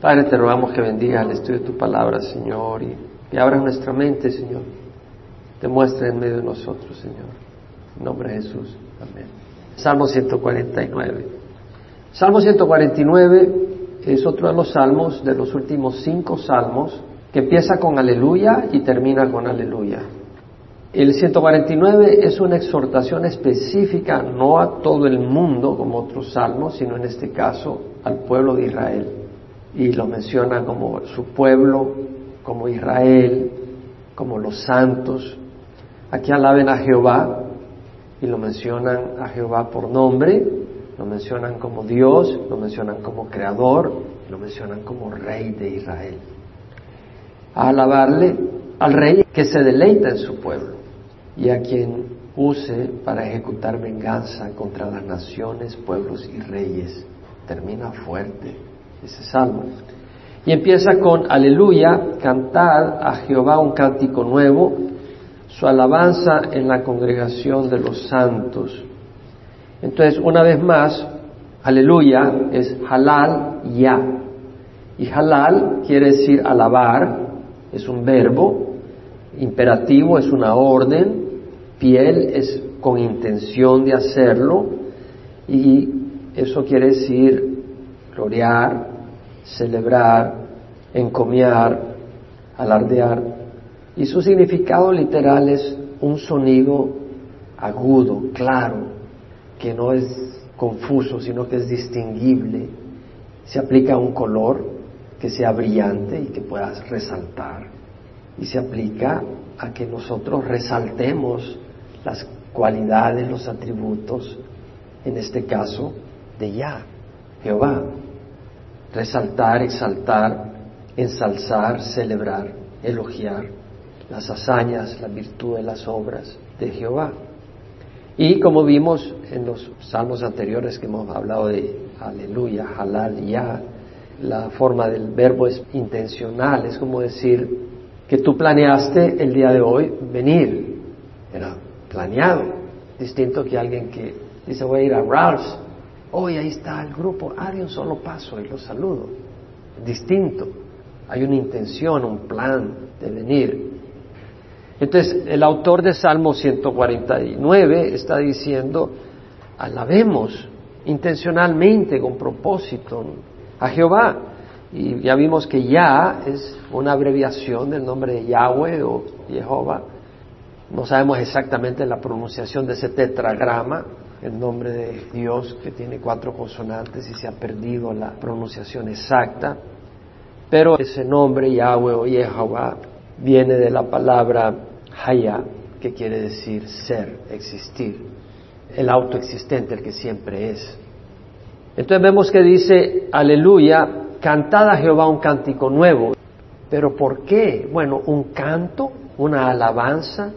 Padre, te rogamos que bendiga el estudio de tu palabra, Señor, y que abras nuestra mente, Señor. Te muestre en medio de nosotros, Señor. En nombre de Jesús. Amén. Salmo 149. Salmo 149 es otro de los salmos, de los últimos cinco salmos, que empieza con aleluya y termina con aleluya. El 149 es una exhortación específica no a todo el mundo como otros salmos, sino en este caso al pueblo de Israel y lo menciona como su pueblo, como Israel, como los santos. Aquí alaben a Jehová y lo mencionan a Jehová por nombre, lo mencionan como Dios, lo mencionan como creador, lo mencionan como rey de Israel. A alabarle al rey que se deleita en su pueblo y a quien use para ejecutar venganza contra las naciones, pueblos y reyes. Termina fuerte ese salmo. Y empieza con aleluya, cantad a Jehová un cántico nuevo, su alabanza en la congregación de los santos. Entonces, una vez más, aleluya es halal ya. Y halal quiere decir alabar, es un verbo, imperativo es una orden, piel es con intención de hacerlo, y eso quiere decir gloriar, celebrar, encomiar, alardear. Y su significado literal es un sonido agudo, claro, que no es confuso, sino que es distinguible. Se aplica a un color que sea brillante y que pueda resaltar. Y se aplica a que nosotros resaltemos las cualidades, los atributos, en este caso, de Yah, Jehová resaltar, exaltar, ensalzar, celebrar, elogiar las hazañas, la virtud de las obras de Jehová. Y como vimos en los salmos anteriores que hemos hablado de aleluya, halal, ya, la forma del verbo es intencional, es como decir que tú planeaste el día de hoy venir, era planeado, distinto que alguien que dice voy a ir a Ralph's Hoy ahí está el grupo, ah, de un solo paso y los saludo. Distinto. Hay una intención, un plan de venir. Entonces, el autor de Salmo 149 está diciendo, alabemos intencionalmente, con propósito, a Jehová. Y ya vimos que Ya es una abreviación del nombre de Yahweh o Jehová. No sabemos exactamente la pronunciación de ese tetragrama, el nombre de Dios que tiene cuatro consonantes y se ha perdido la pronunciación exacta, pero ese nombre Yahweh o Jehová viene de la palabra Haya, que quiere decir ser, existir, el autoexistente, el que siempre es. Entonces vemos que dice, aleluya, cantad a Jehová un cántico nuevo. ¿Pero por qué? Bueno, un canto, una alabanza,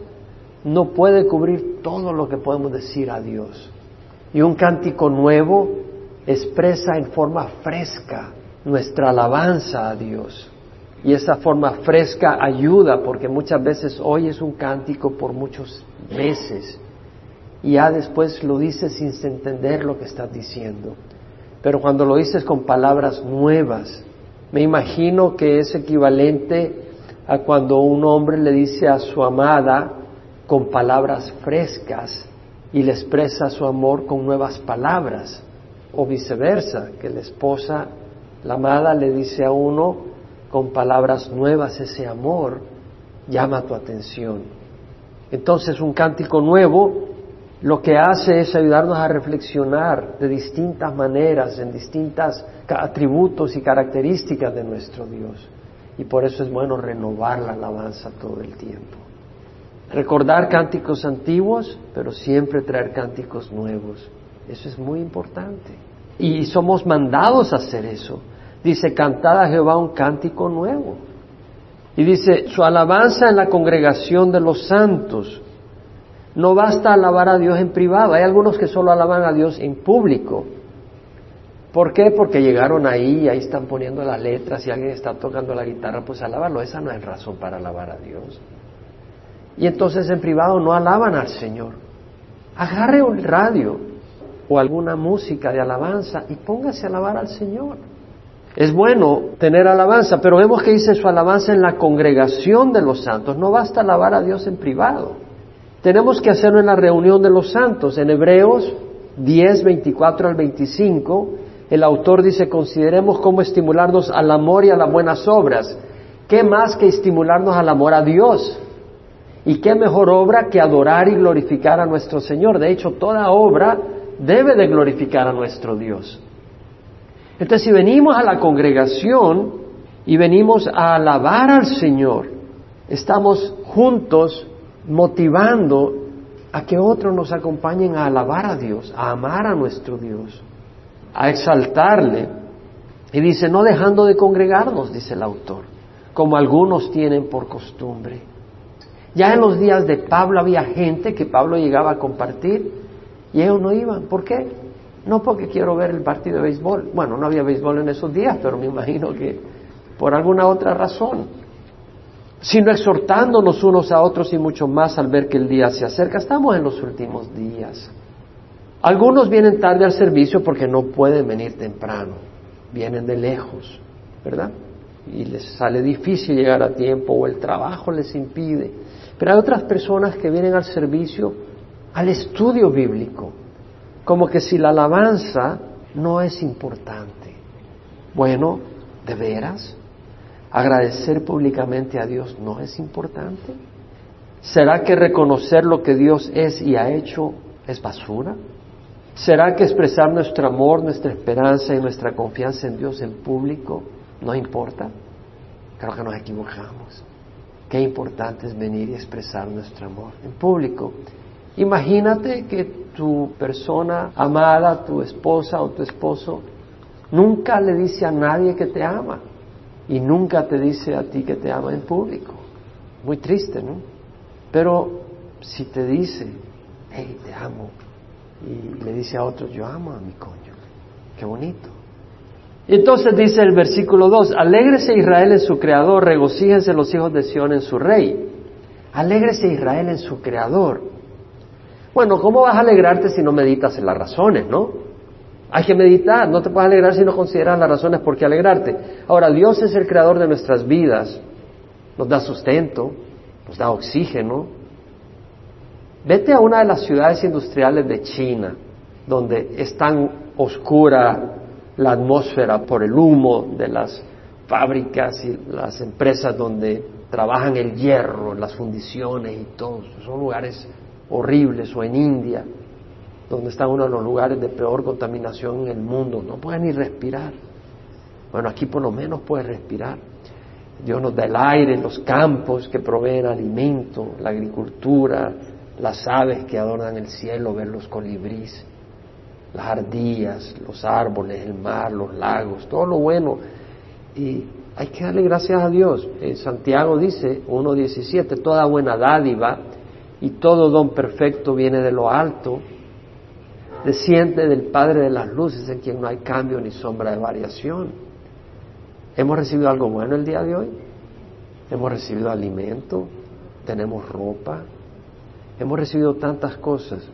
no puede cubrir todo lo que podemos decir a Dios. Y un cántico nuevo expresa en forma fresca nuestra alabanza a Dios. Y esa forma fresca ayuda porque muchas veces oyes un cántico por muchos meses y ya después lo dices sin entender lo que estás diciendo. Pero cuando lo dices con palabras nuevas, me imagino que es equivalente a cuando un hombre le dice a su amada con palabras frescas, y le expresa su amor con nuevas palabras, o viceversa, que la esposa, la amada, le dice a uno con palabras nuevas ese amor, llama tu atención. Entonces un cántico nuevo lo que hace es ayudarnos a reflexionar de distintas maneras, en distintos atributos y características de nuestro Dios. Y por eso es bueno renovar la alabanza todo el tiempo recordar cánticos antiguos, pero siempre traer cánticos nuevos. Eso es muy importante. Y somos mandados a hacer eso. Dice, cantad a Jehová un cántico nuevo. Y dice, su alabanza en la congregación de los santos. No basta alabar a Dios en privado. Hay algunos que solo alaban a Dios en público. ¿Por qué? Porque llegaron ahí y ahí están poniendo las letras y alguien está tocando la guitarra, pues alabarlo. Esa no es razón para alabar a Dios. Y entonces en privado no alaban al Señor. Agarre un radio o alguna música de alabanza y póngase a alabar al Señor. Es bueno tener alabanza, pero vemos que dice su alabanza en la congregación de los santos. No basta alabar a Dios en privado. Tenemos que hacerlo en la reunión de los santos. En Hebreos 10, 24 al 25, el autor dice, consideremos cómo estimularnos al amor y a las buenas obras. ¿Qué más que estimularnos al amor a Dios? ¿Y qué mejor obra que adorar y glorificar a nuestro Señor? De hecho, toda obra debe de glorificar a nuestro Dios. Entonces, si venimos a la congregación y venimos a alabar al Señor, estamos juntos motivando a que otros nos acompañen a alabar a Dios, a amar a nuestro Dios, a exaltarle. Y dice, no dejando de congregarnos, dice el autor, como algunos tienen por costumbre. Ya en los días de Pablo había gente que Pablo llegaba a compartir y ellos no iban. ¿Por qué? No porque quiero ver el partido de béisbol. Bueno, no había béisbol en esos días, pero me imagino que por alguna otra razón. Sino exhortándonos unos a otros y mucho más al ver que el día se acerca. Estamos en los últimos días. Algunos vienen tarde al servicio porque no pueden venir temprano. Vienen de lejos, ¿verdad? Y les sale difícil llegar a tiempo o el trabajo les impide. Pero hay otras personas que vienen al servicio, al estudio bíblico, como que si la alabanza no es importante. Bueno, ¿de veras? ¿Agradecer públicamente a Dios no es importante? ¿Será que reconocer lo que Dios es y ha hecho es basura? ¿Será que expresar nuestro amor, nuestra esperanza y nuestra confianza en Dios en público no importa? Creo que nos equivocamos. Qué importante es venir y expresar nuestro amor en público. Imagínate que tu persona amada, tu esposa o tu esposo, nunca le dice a nadie que te ama y nunca te dice a ti que te ama en público. Muy triste, ¿no? Pero si te dice, hey, te amo, y le dice a otros, yo amo a mi coño, qué bonito. Entonces dice el versículo 2, alégrese Israel en su creador, regocíjense los hijos de Sión en su rey. Alégrese Israel en su creador. Bueno, ¿cómo vas a alegrarte si no meditas en las razones, no? Hay que meditar, no te puedes alegrar si no consideras las razones por qué alegrarte. Ahora, Dios es el creador de nuestras vidas, nos da sustento, nos da oxígeno. Vete a una de las ciudades industriales de China, donde es tan oscura la atmósfera por el humo de las fábricas y las empresas donde trabajan el hierro, las fundiciones y todo. Son lugares horribles o en India, donde están uno de los lugares de peor contaminación en el mundo. No pueden ni respirar. Bueno, aquí por lo menos puedes respirar. Dios nos da el aire, los campos que proveen alimento, la agricultura, las aves que adornan el cielo, ver los colibríes las ardillas, los árboles, el mar, los lagos, todo lo bueno. Y hay que darle gracias a Dios. En Santiago dice 1.17, toda buena dádiva y todo don perfecto viene de lo alto, desciende del Padre de las Luces, en quien no hay cambio ni sombra de variación. ¿Hemos recibido algo bueno el día de hoy? Hemos recibido alimento, tenemos ropa, hemos recibido tantas cosas.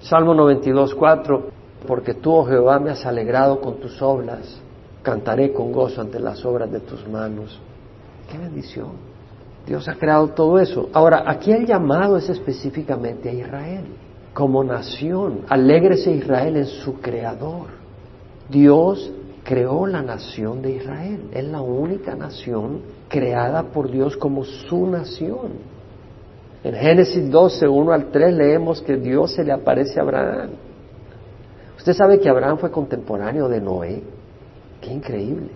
Salmo 92, 4, porque tú, oh Jehová, me has alegrado con tus obras, cantaré con gozo ante las obras de tus manos. ¡Qué bendición! Dios ha creado todo eso. Ahora, aquí el llamado es específicamente a Israel, como nación. Alégrese Israel en su creador. Dios creó la nación de Israel. Es la única nación creada por Dios como su nación. En Génesis 12, 1 al 3 leemos que Dios se le aparece a Abraham Usted sabe que Abraham fue contemporáneo de Noé. Qué increíble.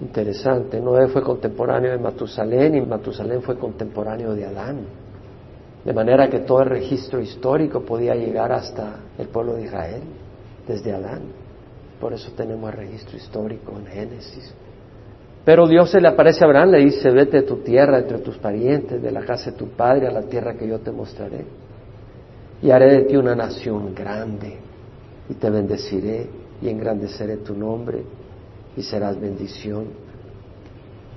Interesante. Noé fue contemporáneo de Matusalén y Matusalén fue contemporáneo de Adán. De manera que todo el registro histórico podía llegar hasta el pueblo de Israel, desde Adán. Por eso tenemos el registro histórico en Génesis. Pero Dios se le aparece a Abraham, le dice, vete de tu tierra, entre tus parientes, de la casa de tu padre, a la tierra que yo te mostraré. Y haré de ti una nación grande y te bendeciré y engrandeceré tu nombre y serás bendición.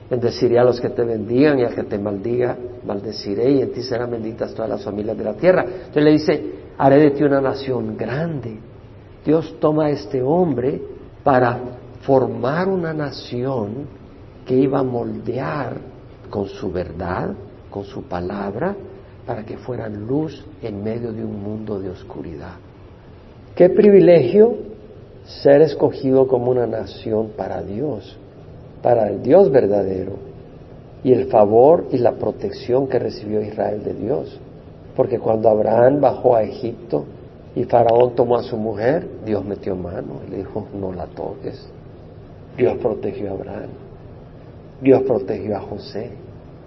Bendeciré a los que te bendigan y al que te maldiga, maldeciré y en ti serán benditas todas las familias de la tierra. Entonces le dice, haré de ti una nación grande. Dios toma a este hombre para formar una nación que iba a moldear con su verdad, con su palabra, para que fueran luz en medio de un mundo de oscuridad. Qué privilegio ser escogido como una nación para Dios, para el Dios verdadero, y el favor y la protección que recibió Israel de Dios. Porque cuando Abraham bajó a Egipto y Faraón tomó a su mujer, Dios metió mano y le dijo, no la toques. Dios protegió a Abraham. Dios protegió a José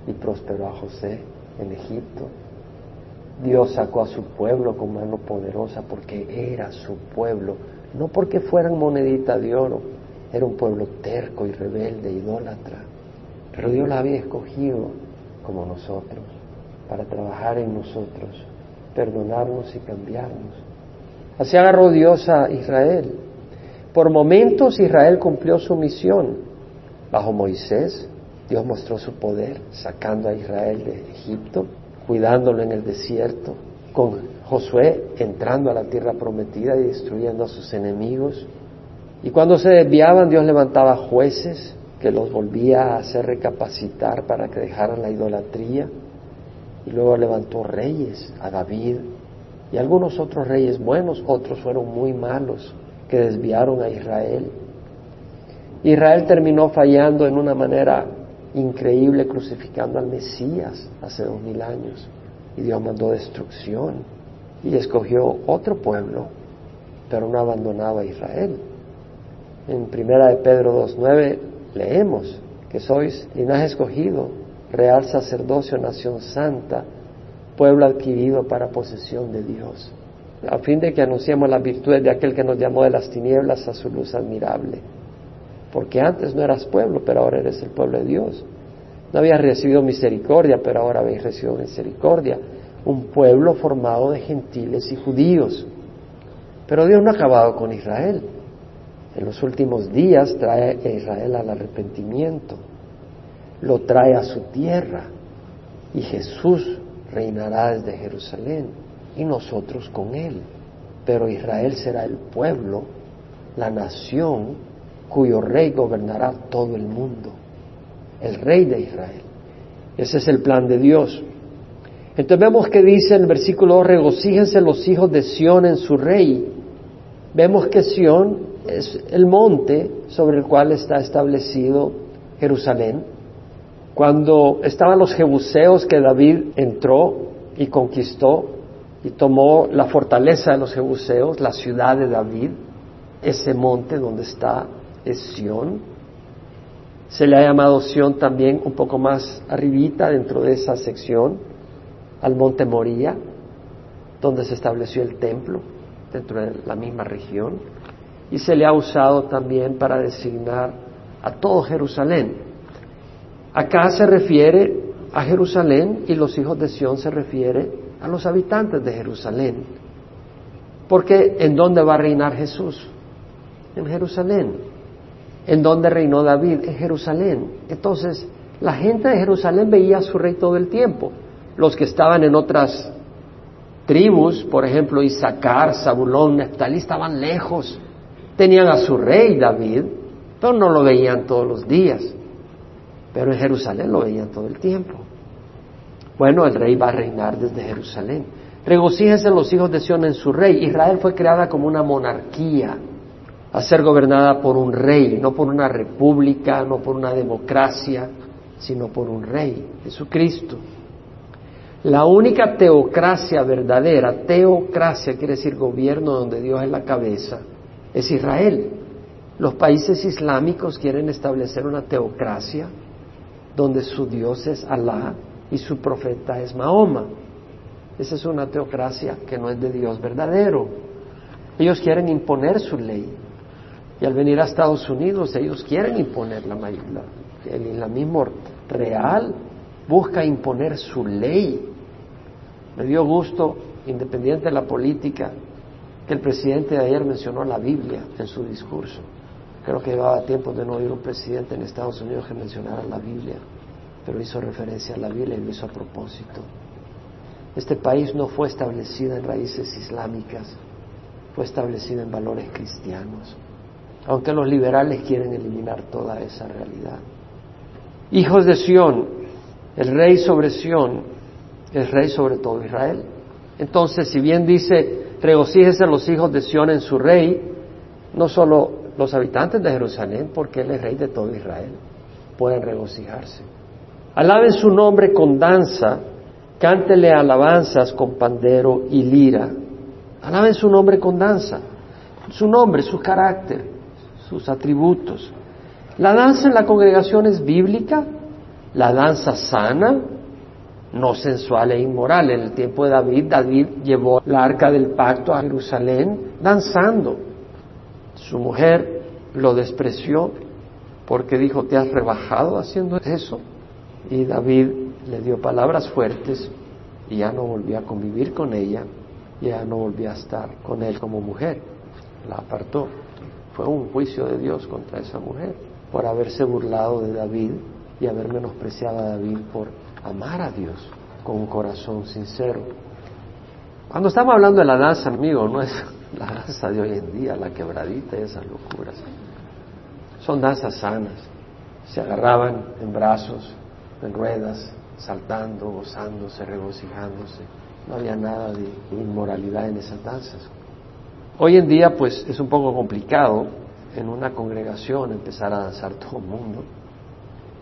y prosperó a José en Egipto. Dios sacó a su pueblo con mano poderosa porque era su pueblo, no porque fueran monedita de oro, era un pueblo terco y rebelde, idólatra. Pero Dios la había escogido como nosotros, para trabajar en nosotros, perdonarnos y cambiarnos. Así agarró Dios a Israel. Por momentos Israel cumplió su misión. Bajo Moisés, Dios mostró su poder sacando a Israel de Egipto cuidándolo en el desierto, con Josué entrando a la tierra prometida y destruyendo a sus enemigos. Y cuando se desviaban, Dios levantaba jueces que los volvía a hacer recapacitar para que dejaran la idolatría. Y luego levantó reyes, a David y algunos otros reyes buenos, otros fueron muy malos, que desviaron a Israel. Israel terminó fallando en una manera increíble crucificando al Mesías hace dos mil años. Y Dios mandó destrucción y escogió otro pueblo, pero no abandonaba a Israel. En primera de Pedro 2.9 leemos que sois linaje escogido, real sacerdocio, nación santa, pueblo adquirido para posesión de Dios, a fin de que anunciemos las virtudes de aquel que nos llamó de las tinieblas a su luz admirable porque antes no eras pueblo, pero ahora eres el pueblo de Dios. No habías recibido misericordia, pero ahora habéis recibido misericordia. Un pueblo formado de gentiles y judíos. Pero Dios no ha acabado con Israel. En los últimos días trae a Israel al arrepentimiento. Lo trae a su tierra. Y Jesús reinará desde Jerusalén y nosotros con él. Pero Israel será el pueblo, la nación cuyo rey gobernará todo el mundo, el rey de Israel. Ese es el plan de Dios. Entonces vemos que dice en el versículo 2, regocíjense los hijos de Sión en su rey. Vemos que Sión es el monte sobre el cual está establecido Jerusalén. Cuando estaban los jebuseos que David entró y conquistó y tomó la fortaleza de los jebuseos, la ciudad de David, ese monte donde está es Sión. Se le ha llamado Sión también un poco más arribita dentro de esa sección, al monte Moría, donde se estableció el templo, dentro de la misma región. Y se le ha usado también para designar a todo Jerusalén. Acá se refiere a Jerusalén y los hijos de Sión se refiere a los habitantes de Jerusalén. Porque ¿en dónde va a reinar Jesús? En Jerusalén en donde reinó David, en Jerusalén. Entonces, la gente de Jerusalén veía a su rey todo el tiempo. Los que estaban en otras tribus, por ejemplo, Isaacar, Zabulón, Neftalí, estaban lejos. Tenían a su rey David, pero no lo veían todos los días. Pero en Jerusalén lo veían todo el tiempo. Bueno, el rey va a reinar desde Jerusalén. Regocíjense los hijos de Sión en su rey. Israel fue creada como una monarquía a ser gobernada por un rey, no por una república, no por una democracia, sino por un rey, Jesucristo. La única teocracia verdadera, teocracia quiere decir gobierno donde Dios es la cabeza, es Israel. Los países islámicos quieren establecer una teocracia donde su Dios es Alá y su profeta es Mahoma. Esa es una teocracia que no es de Dios verdadero. Ellos quieren imponer su ley. Y al venir a Estados Unidos ellos quieren imponer la, mayoría. el islamismo real busca imponer su ley. Me dio gusto, independiente de la política, que el presidente de ayer mencionó la Biblia en su discurso. Creo que llevaba tiempo de no oír un presidente en Estados Unidos que mencionara la Biblia, pero hizo referencia a la Biblia y lo hizo a propósito. Este país no fue establecido en raíces islámicas, fue establecido en valores cristianos aunque los liberales quieren eliminar toda esa realidad. Hijos de Sión, el rey sobre Sión es rey sobre todo Israel. Entonces, si bien dice, regocíjese los hijos de Sión en su rey, no solo los habitantes de Jerusalén, porque Él es rey de todo Israel, pueden regocijarse. Alaben su nombre con danza, cántele alabanzas con pandero y lira. Alaben su nombre con danza, su nombre, su carácter, sus atributos. La danza en la congregación es bíblica, la danza sana, no sensual e inmoral. En el tiempo de David, David llevó la arca del pacto a Jerusalén danzando. Su mujer lo despreció porque dijo, te has rebajado haciendo eso. Y David le dio palabras fuertes y ya no volvió a convivir con ella, ya no volvió a estar con él como mujer. La apartó. Fue un juicio de Dios contra esa mujer por haberse burlado de David y haber menospreciado a David por amar a Dios con un corazón sincero. Cuando estamos hablando de la danza, amigo, no es la danza de hoy en día, la quebradita y esas locuras. Son danzas sanas. Se agarraban en brazos, en ruedas, saltando, gozándose, regocijándose. No había nada de inmoralidad en esas danzas. Hoy en día, pues, es un poco complicado en una congregación empezar a danzar todo el mundo.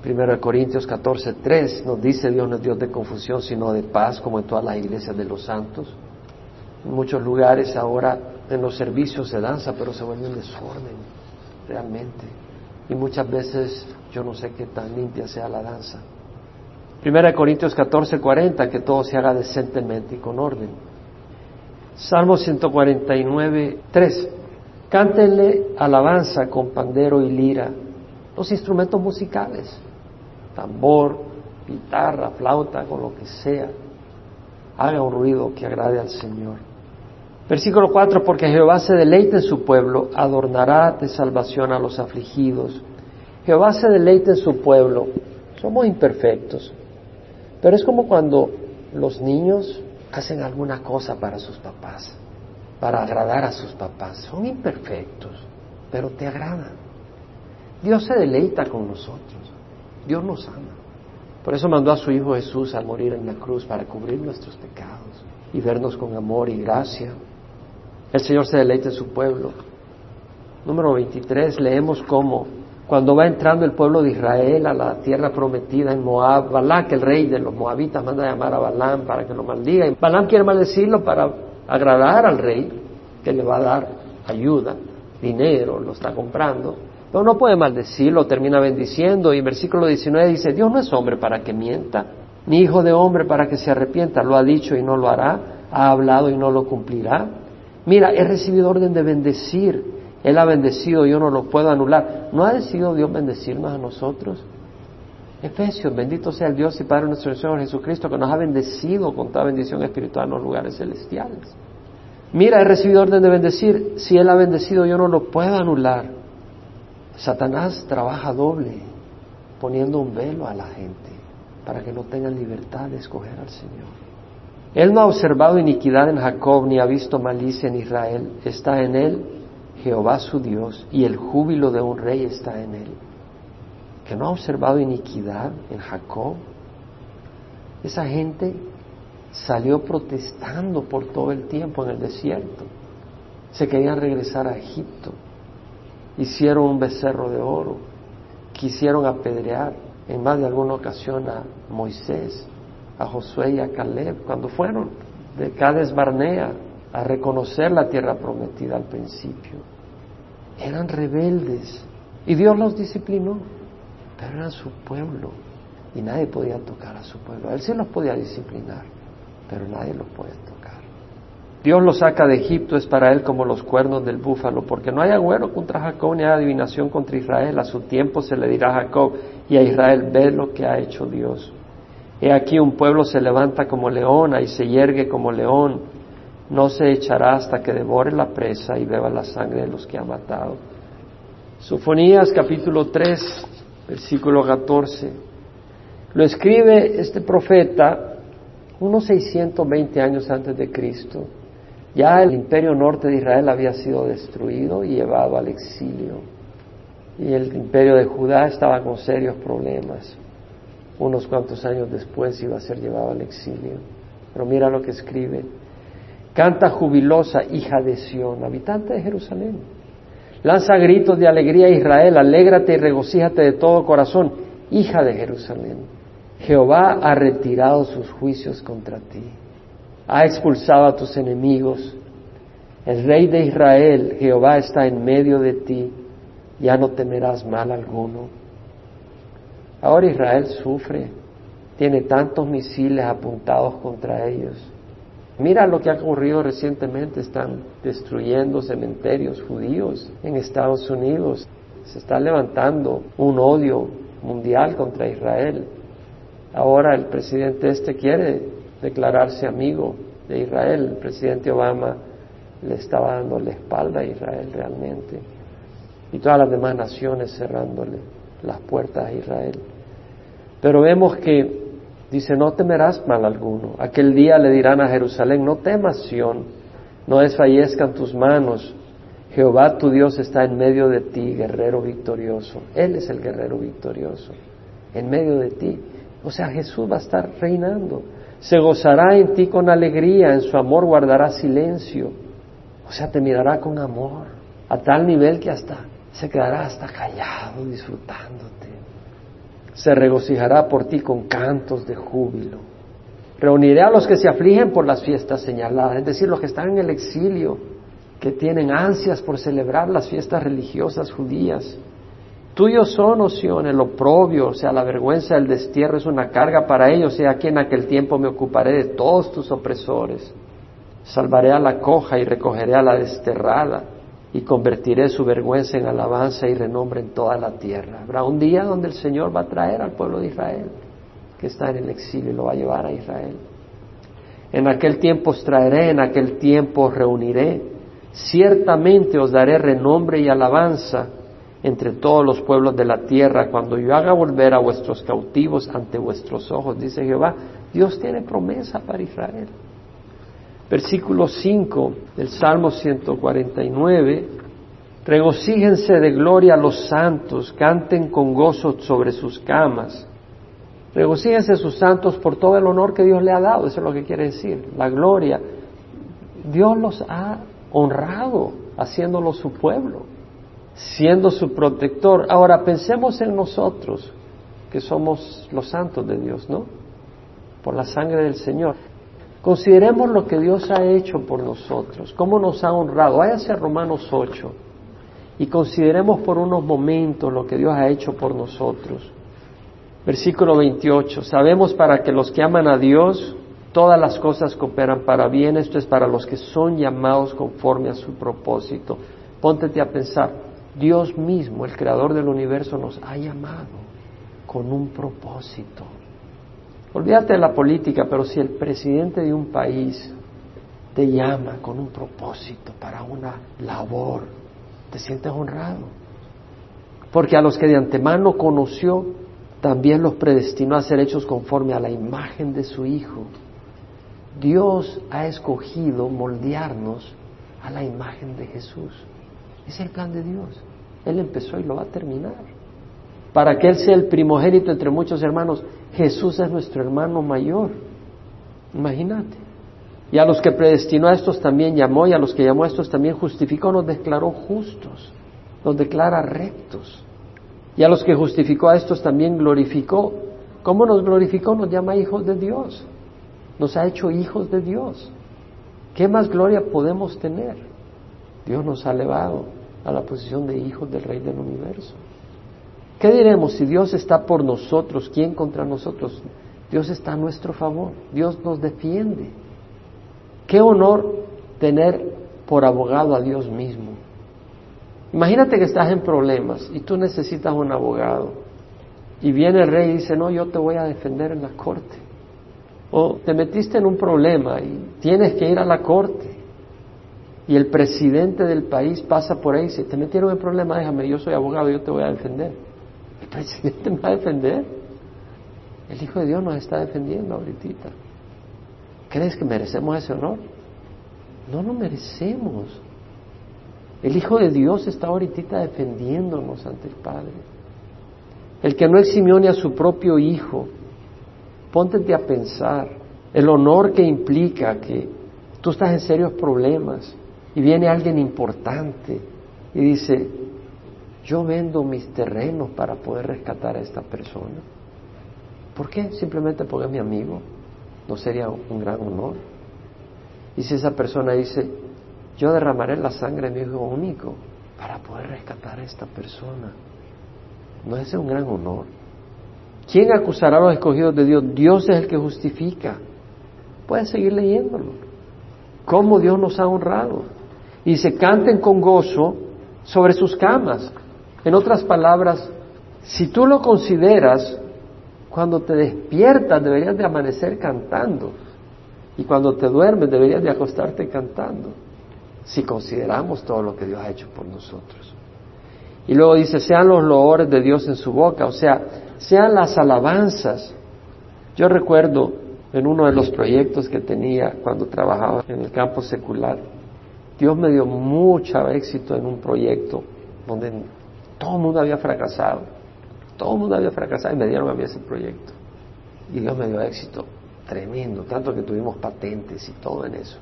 Primero de Corintios 14, 3 nos dice Dios no es Dios de confusión, sino de paz, como en todas las iglesias de los santos. En muchos lugares ahora en los servicios se danza, pero se vuelve un desorden, realmente. Y muchas veces yo no sé qué tan limpia sea la danza. Primera de Corintios 14, 40, que todo se haga decentemente y con orden. Salmo 149, 3. Cántenle alabanza con pandero y lira, los instrumentos musicales tambor, guitarra, flauta, con lo que sea, haga un ruido que agrade al Señor. Versículo 4, porque Jehová se deleita en su pueblo, adornará de salvación a los afligidos. Jehová se deleita en su pueblo. Somos imperfectos, pero es como cuando los niños hacen alguna cosa para sus papás, para agradar a sus papás. Son imperfectos, pero te agradan. Dios se deleita con nosotros. Dios nos ama. Por eso mandó a su Hijo Jesús al morir en la cruz para cubrir nuestros pecados y vernos con amor y gracia. El Señor se deleita en su pueblo. Número 23, leemos cómo cuando va entrando el pueblo de Israel a la tierra prometida en Moab, Balak, el rey de los moabitas, manda a llamar a Balaam para que lo maldiga. Y Balaam quiere maldecirlo para agradar al rey, que le va a dar ayuda, dinero, lo está comprando. Pero no puede maldecirlo, termina bendiciendo. Y versículo 19 dice, Dios no es hombre para que mienta, ni hijo de hombre para que se arrepienta. Lo ha dicho y no lo hará, ha hablado y no lo cumplirá. Mira, he recibido orden de bendecir. Él ha bendecido, yo no lo puedo anular. ¿No ha decidido Dios bendecirnos a nosotros? Efesios, bendito sea el Dios y Padre nuestro Señor Jesucristo, que nos ha bendecido con toda bendición espiritual en los lugares celestiales. Mira, he recibido orden de bendecir. Si Él ha bendecido, yo no lo puedo anular. Satanás trabaja doble, poniendo un velo a la gente para que no tengan libertad de escoger al Señor. Él no ha observado iniquidad en Jacob ni ha visto malicia en Israel. Está en él Jehová su Dios y el júbilo de un rey está en él. Que no ha observado iniquidad en Jacob. Esa gente salió protestando por todo el tiempo en el desierto. Se querían regresar a Egipto hicieron un becerro de oro, quisieron apedrear en más de alguna ocasión a Moisés, a Josué y a Caleb, cuando fueron de Cades Barnea a reconocer la tierra prometida al principio. Eran rebeldes y Dios los disciplinó, pero eran su pueblo y nadie podía tocar a su pueblo. Él sí los podía disciplinar, pero nadie los puede tocar. Dios lo saca de Egipto es para él como los cuernos del búfalo, porque no hay agüero contra Jacob ni hay adivinación contra Israel. A su tiempo se le dirá a Jacob y a Israel, ve lo que ha hecho Dios. He aquí un pueblo se levanta como leona y se yergue como león. No se echará hasta que devore la presa y beba la sangre de los que ha matado. Sofonías capítulo 3, versículo 14. Lo escribe este profeta unos 620 años antes de Cristo Ya el imperio norte de Israel había sido destruido y llevado al exilio. Y el imperio de Judá estaba con serios problemas. Unos cuantos años después iba a ser llevado al exilio. Pero mira lo que escribe. Canta jubilosa, hija de Sión, habitante de Jerusalén. Lanza gritos de alegría a Israel, alégrate y regocíjate de todo corazón, hija de Jerusalén. Jehová ha retirado sus juicios contra ti ha expulsado a tus enemigos. El rey de Israel, Jehová, está en medio de ti, ya no temerás mal alguno. Ahora Israel sufre, tiene tantos misiles apuntados contra ellos. Mira lo que ha ocurrido recientemente, están destruyendo cementerios judíos en Estados Unidos. Se está levantando un odio mundial contra Israel. Ahora el presidente este quiere declararse amigo de Israel. El presidente Obama le estaba dando la espalda a Israel realmente. Y todas las demás naciones cerrándole las puertas a Israel. Pero vemos que dice, no temerás mal alguno. Aquel día le dirán a Jerusalén, no temas Sión, no desfallezcan tus manos. Jehová tu Dios está en medio de ti, guerrero victorioso. Él es el guerrero victorioso, en medio de ti. O sea, Jesús va a estar reinando se gozará en ti con alegría, en su amor guardará silencio, o sea, te mirará con amor, a tal nivel que hasta se quedará hasta callado disfrutándote. Se regocijará por ti con cantos de júbilo. Reuniré a los que se afligen por las fiestas señaladas, es decir, los que están en el exilio, que tienen ansias por celebrar las fiestas religiosas judías. Tuyos son, oh el oprobio, o sea, la vergüenza del destierro es una carga para ellos, sea aquí en aquel tiempo me ocuparé de todos tus opresores. Salvaré a la coja y recogeré a la desterrada y convertiré su vergüenza en alabanza y renombre en toda la tierra. Habrá un día donde el Señor va a traer al pueblo de Israel, que está en el exilio, y lo va a llevar a Israel. En aquel tiempo os traeré, en aquel tiempo os reuniré. Ciertamente os daré renombre y alabanza entre todos los pueblos de la tierra, cuando yo haga volver a vuestros cautivos ante vuestros ojos, dice Jehová, Dios tiene promesa para Israel. Versículo 5 del Salmo 149, regocíjense de gloria los santos, canten con gozo sobre sus camas. Regocíjense sus santos por todo el honor que Dios le ha dado, eso es lo que quiere decir, la gloria. Dios los ha honrado haciéndolos su pueblo siendo su protector. Ahora pensemos en nosotros, que somos los santos de Dios, ¿no? Por la sangre del Señor. Consideremos lo que Dios ha hecho por nosotros, cómo nos ha honrado. Váyase a Romanos 8 y consideremos por unos momentos lo que Dios ha hecho por nosotros. Versículo 28. Sabemos para que los que aman a Dios, todas las cosas cooperan para bien. Esto es para los que son llamados conforme a su propósito. Póntete a pensar, Dios mismo, el creador del universo, nos ha llamado con un propósito. Olvídate de la política, pero si el presidente de un país te llama con un propósito para una labor, te sientes honrado. Porque a los que de antemano conoció, también los predestinó a ser hechos conforme a la imagen de su Hijo. Dios ha escogido moldearnos a la imagen de Jesús. Es el plan de Dios. Él empezó y lo va a terminar. Para que Él sea el primogénito entre muchos hermanos, Jesús es nuestro hermano mayor. Imagínate. Y a los que predestinó a estos también llamó, y a los que llamó a estos también justificó, nos declaró justos, nos declara rectos. Y a los que justificó a estos también glorificó. ¿Cómo nos glorificó? Nos llama hijos de Dios. Nos ha hecho hijos de Dios. ¿Qué más gloria podemos tener? Dios nos ha elevado a la posición de hijos del Rey del universo. ¿Qué diremos si Dios está por nosotros? ¿Quién contra nosotros? Dios está a nuestro favor, Dios nos defiende. Qué honor tener por abogado a Dios mismo. Imagínate que estás en problemas y tú necesitas un abogado y viene el rey y dice, no, yo te voy a defender en la corte. O te metiste en un problema y tienes que ir a la corte y el presidente del país pasa por ahí y dice, te metieron en problema, déjame, yo soy abogado, yo te voy a defender. El presidente me va a defender. El Hijo de Dios nos está defendiendo ahorita. ¿Crees que merecemos ese honor? No lo merecemos. El Hijo de Dios está ahorita defendiéndonos ante el Padre. El que no eximió ni a su propio Hijo. Póntete a pensar el honor que implica que tú estás en serios problemas y viene alguien importante y dice, yo vendo mis terrenos para poder rescatar a esta persona. ¿Por qué? Simplemente porque es mi amigo. ¿No sería un gran honor? Y si esa persona dice, yo derramaré la sangre de mi hijo único para poder rescatar a esta persona, ¿no es un gran honor? ¿Quién acusará a los escogidos de Dios? Dios es el que justifica. Puedes seguir leyéndolo. Cómo Dios nos ha honrado. Y se canten con gozo sobre sus camas. En otras palabras, si tú lo consideras, cuando te despiertas deberías de amanecer cantando. Y cuando te duermes deberías de acostarte cantando. Si consideramos todo lo que Dios ha hecho por nosotros. Y luego dice, sean los loores de Dios en su boca, o sea, sean las alabanzas. Yo recuerdo en uno de los proyectos que tenía cuando trabajaba en el campo secular, Dios me dio mucho éxito en un proyecto donde todo el mundo había fracasado. Todo el mundo había fracasado y me dieron a mí ese proyecto. Y Dios me dio éxito tremendo, tanto que tuvimos patentes y todo en eso.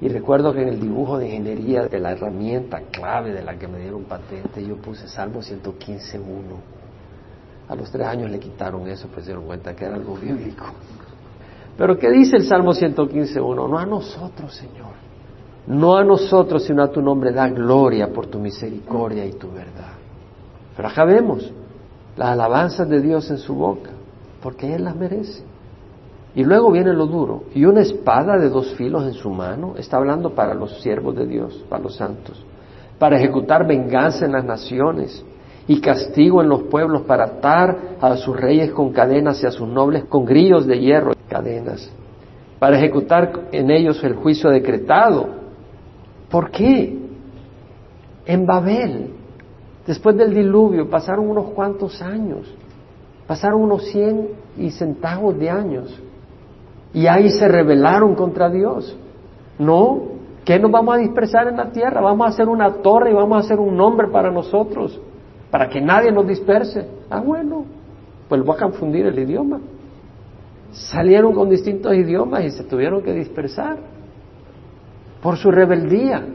Y recuerdo que en el dibujo de ingeniería de la herramienta clave de la que me dieron patente, yo puse Salmo 115.1. A los tres años le quitaron eso, pues se dieron cuenta que era algo bíblico. Pero ¿qué dice el Salmo 115.1? No a nosotros, Señor. No a nosotros, sino a tu nombre da gloria por tu misericordia y tu verdad. Pero acá vemos las alabanzas de Dios en su boca, porque Él las merece. Y luego viene lo duro. Y una espada de dos filos en su mano, está hablando para los siervos de Dios, para los santos, para ejecutar venganza en las naciones y castigo en los pueblos, para atar a sus reyes con cadenas y a sus nobles con grillos de hierro y cadenas, para ejecutar en ellos el juicio decretado ¿Por qué? En Babel, después del diluvio, pasaron unos cuantos años, pasaron unos cien y centavos de años, y ahí se rebelaron contra Dios. No, ¿qué nos vamos a dispersar en la tierra? Vamos a hacer una torre y vamos a hacer un nombre para nosotros, para que nadie nos disperse. Ah, bueno, pues voy a confundir el idioma. Salieron con distintos idiomas y se tuvieron que dispersar por su rebeldía.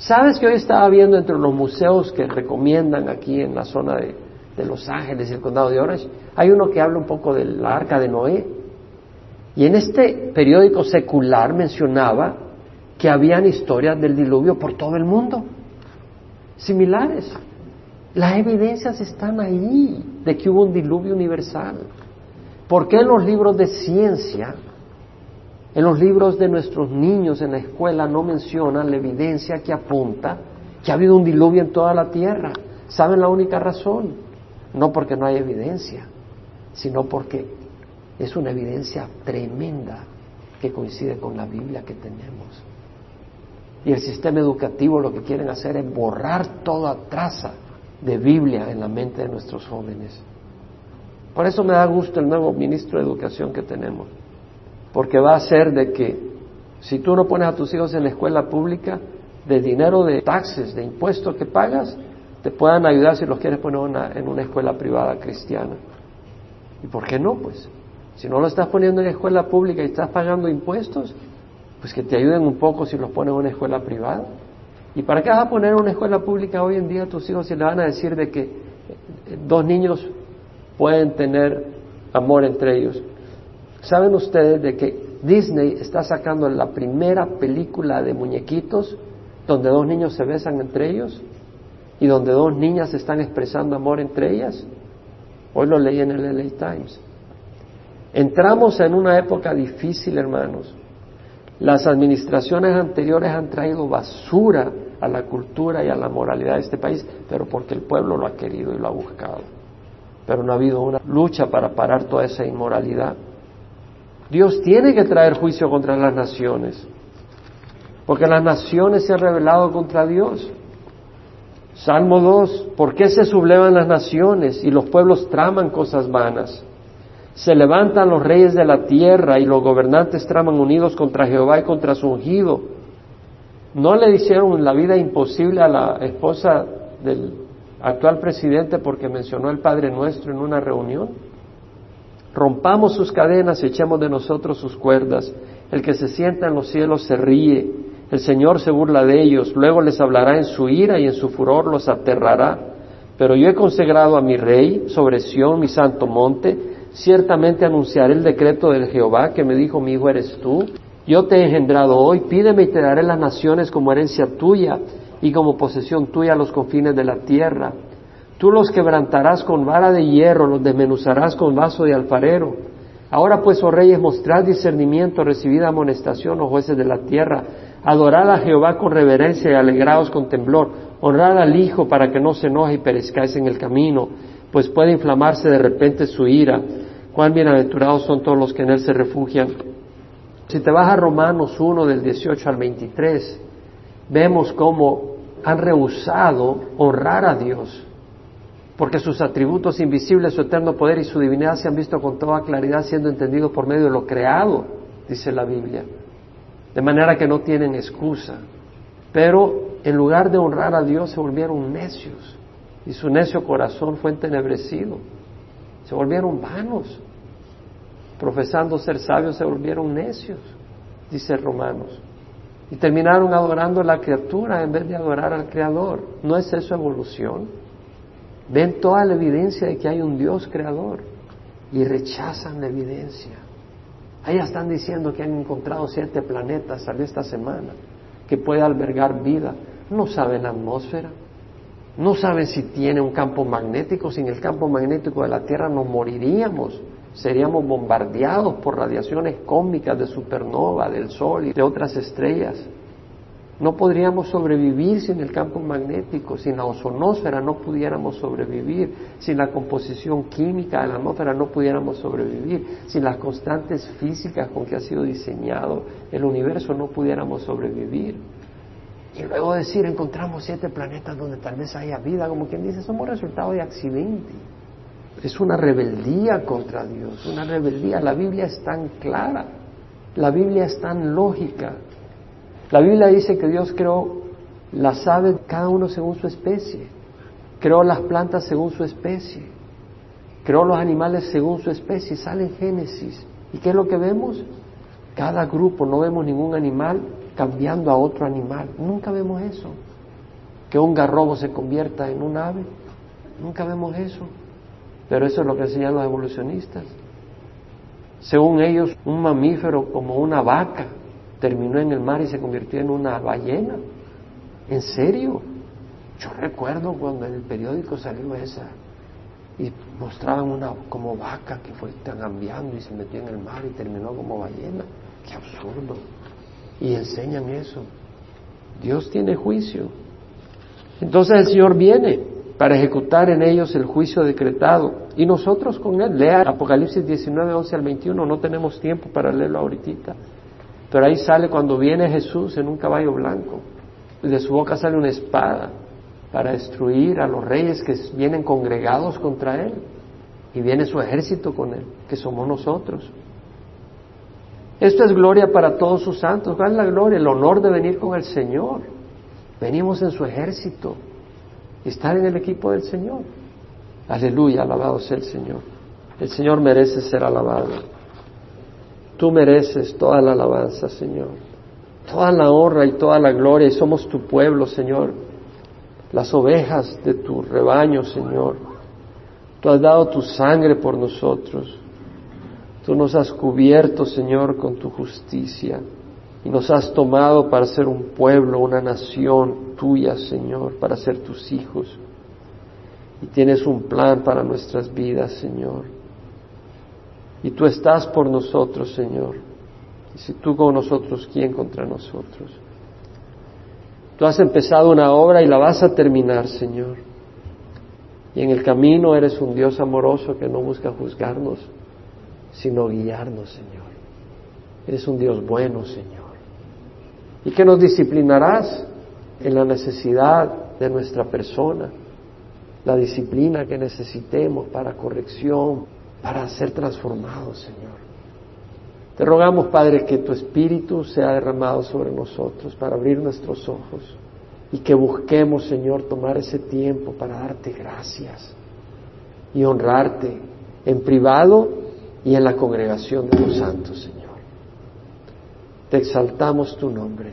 ¿Sabes que hoy estaba viendo entre los museos que recomiendan aquí en la zona de, Los Ángeles y el condado de Orange? Hay uno que habla un poco de la arca de Noé. Y en este periódico secular mencionaba que habían historias del diluvio por todo el mundo, similares. Las evidencias están ahí de que hubo un diluvio universal. ¿Por qué en los libros de ciencia en los libros de nuestros niños en la escuela no mencionan la evidencia que apunta que ha habido un diluvio en toda la tierra. ¿Saben la única razón? No porque no hay evidencia, sino porque es una evidencia tremenda que coincide con la Biblia que tenemos. Y el sistema educativo lo que quieren hacer es borrar toda traza de Biblia en la mente de nuestros jóvenes. Por eso me da gusto el nuevo ministro de Educación que tenemos porque va a ser de que si tú no pones a tus hijos en la escuela pública, de dinero de taxes, de impuestos que pagas, te puedan ayudar si los quieres poner en una escuela privada cristiana. ¿Y por qué no? Pues si no lo estás poniendo en la escuela pública y estás pagando impuestos, pues que te ayuden un poco si los pones en una escuela privada. ¿Y para qué vas a poner en una escuela pública hoy en día a tus hijos si le van a decir de que dos niños pueden tener amor entre ellos? ¿Saben ustedes de que Disney está sacando la primera película de muñequitos donde dos niños se besan entre ellos y donde dos niñas están expresando amor entre ellas? Hoy lo leí en el LA Times. Entramos en una época difícil, hermanos. Las administraciones anteriores han traído basura a la cultura y a la moralidad de este país, pero porque el pueblo lo ha querido y lo ha buscado. Pero no ha habido una lucha para parar toda esa inmoralidad. Dios tiene que traer juicio contra las naciones, porque las naciones se han rebelado contra Dios. Salmo 2, ¿por qué se sublevan las naciones y los pueblos traman cosas vanas? Se levantan los reyes de la tierra y los gobernantes traman unidos contra Jehová y contra su ungido. No le hicieron la vida imposible a la esposa del actual presidente porque mencionó el Padre Nuestro en una reunión. Rompamos sus cadenas y echemos de nosotros sus cuerdas. El que se sienta en los cielos se ríe. El Señor se burla de ellos. Luego les hablará en su ira y en su furor los aterrará. Pero yo he consagrado a mi rey sobre Sión, mi santo monte. Ciertamente anunciaré el decreto del Jehová que me dijo, mi hijo eres tú. Yo te he engendrado hoy. Pídeme y te daré las naciones como herencia tuya y como posesión tuya los confines de la tierra. Tú los quebrantarás con vara de hierro, los desmenuzarás con vaso de alfarero. Ahora pues, oh reyes, mostrad discernimiento, recibid amonestación, oh jueces de la tierra. Adorad a Jehová con reverencia y alegraos con temblor. Honrad al Hijo para que no se enoje y perezcáis en el camino, pues puede inflamarse de repente su ira. Cuán bienaventurados son todos los que en Él se refugian. Si te vas a Romanos 1 del 18 al 23, vemos cómo han rehusado honrar a Dios, porque sus atributos invisibles, su eterno poder y su divinidad se han visto con toda claridad siendo entendidos por medio de lo creado, dice la Biblia. De manera que no tienen excusa. Pero en lugar de honrar a Dios se volvieron necios y su necio corazón fue entenebrecido. Se volvieron vanos. Profesando ser sabios se volvieron necios, dice Romanos y terminaron adorando a la criatura en vez de adorar al Creador. ¿No es eso evolución? Ven toda la evidencia de que hay un Dios creador y rechazan la evidencia. Ahí están diciendo que han encontrado siete planetas, salió esta semana, que puede albergar vida. No saben la atmósfera, no saben si tiene un campo magnético. Sin el campo magnético de la Tierra nos moriríamos seríamos bombardeados por radiaciones cósmicas de supernova, del Sol y de otras estrellas. No podríamos sobrevivir sin el campo magnético, sin la ozonósfera no pudiéramos sobrevivir, sin la composición química de la atmósfera no pudiéramos sobrevivir, sin las constantes físicas con que ha sido diseñado el universo no pudiéramos sobrevivir. Y luego decir, encontramos siete planetas donde tal vez haya vida, como quien dice, somos resultado de accidente. Es una rebeldía contra Dios, una rebeldía. La Biblia es tan clara, la Biblia es tan lógica. La Biblia dice que Dios creó las aves cada uno según su especie, creó las plantas según su especie, creó los animales según su especie. Sale en Génesis. ¿Y qué es lo que vemos? Cada grupo, no vemos ningún animal cambiando a otro animal. Nunca vemos eso. Que un garrobo se convierta en un ave. Nunca vemos eso. Pero eso es lo que enseñan los evolucionistas. Según ellos, un mamífero como una vaca terminó en el mar y se convirtió en una ballena. ¿En serio? Yo recuerdo cuando en el periódico salió esa y mostraban una como vaca que fue cambiando y se metió en el mar y terminó como ballena. Qué absurdo. Y enseñan eso. Dios tiene juicio. Entonces el Señor viene para ejecutar en ellos el juicio decretado. Y nosotros con Él, lea Apocalipsis 19, 11 al 21, no tenemos tiempo para leerlo ahorita. Pero ahí sale cuando viene Jesús en un caballo blanco, y de su boca sale una espada para destruir a los reyes que vienen congregados contra Él. Y viene su ejército con Él, que somos nosotros. Esto es gloria para todos sus santos. ¿Cuál es la gloria? El honor de venir con el Señor. Venimos en su ejército estar en el equipo del Señor. Aleluya, alabado sea el Señor. El Señor merece ser alabado. Tú mereces toda la alabanza, Señor. Toda la honra y toda la gloria. Y somos tu pueblo, Señor. Las ovejas de tu rebaño, Señor. Tú has dado tu sangre por nosotros. Tú nos has cubierto, Señor, con tu justicia y nos has tomado para ser un pueblo, una nación tuya, Señor, para ser tus hijos. Y tienes un plan para nuestras vidas, Señor. Y tú estás por nosotros, Señor. Y si tú con nosotros, ¿quién contra nosotros? Tú has empezado una obra y la vas a terminar, Señor. Y en el camino eres un Dios amoroso que no busca juzgarnos, sino guiarnos, Señor. Eres un Dios bueno, Señor y que nos disciplinarás en la necesidad de nuestra persona, la disciplina que necesitemos para corrección, para ser transformados, Señor. Te rogamos, Padre, que tu Espíritu sea derramado sobre nosotros para abrir nuestros ojos y que busquemos, Señor, tomar ese tiempo para darte gracias y honrarte en privado y en la congregación de los santos, Señor. Te exaltamos tu nombre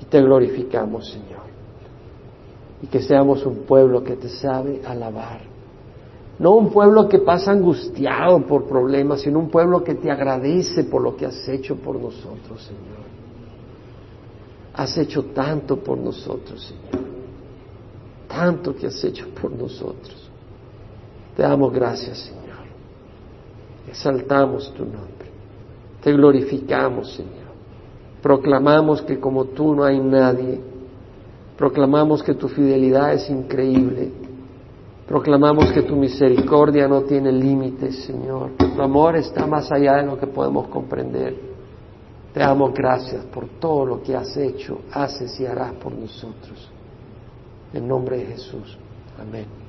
y te glorificamos, Señor. Y que seamos un pueblo que te sabe alabar. No un pueblo que pasa angustiado por problemas, sino un pueblo que te agradece por lo que has hecho por nosotros, Señor. Has hecho tanto por nosotros, Señor. Tanto que has hecho por nosotros. Te damos gracias, Señor. Exaltamos tu nombre. Te glorificamos, Señor. Proclamamos que como tú no hay nadie. Proclamamos que tu fidelidad es increíble. Proclamamos que tu misericordia no tiene límites, Señor. Tu amor está más allá de lo que podemos comprender. Te damos gracias por todo lo que has hecho, haces y harás por nosotros. En nombre de Jesús. Amén.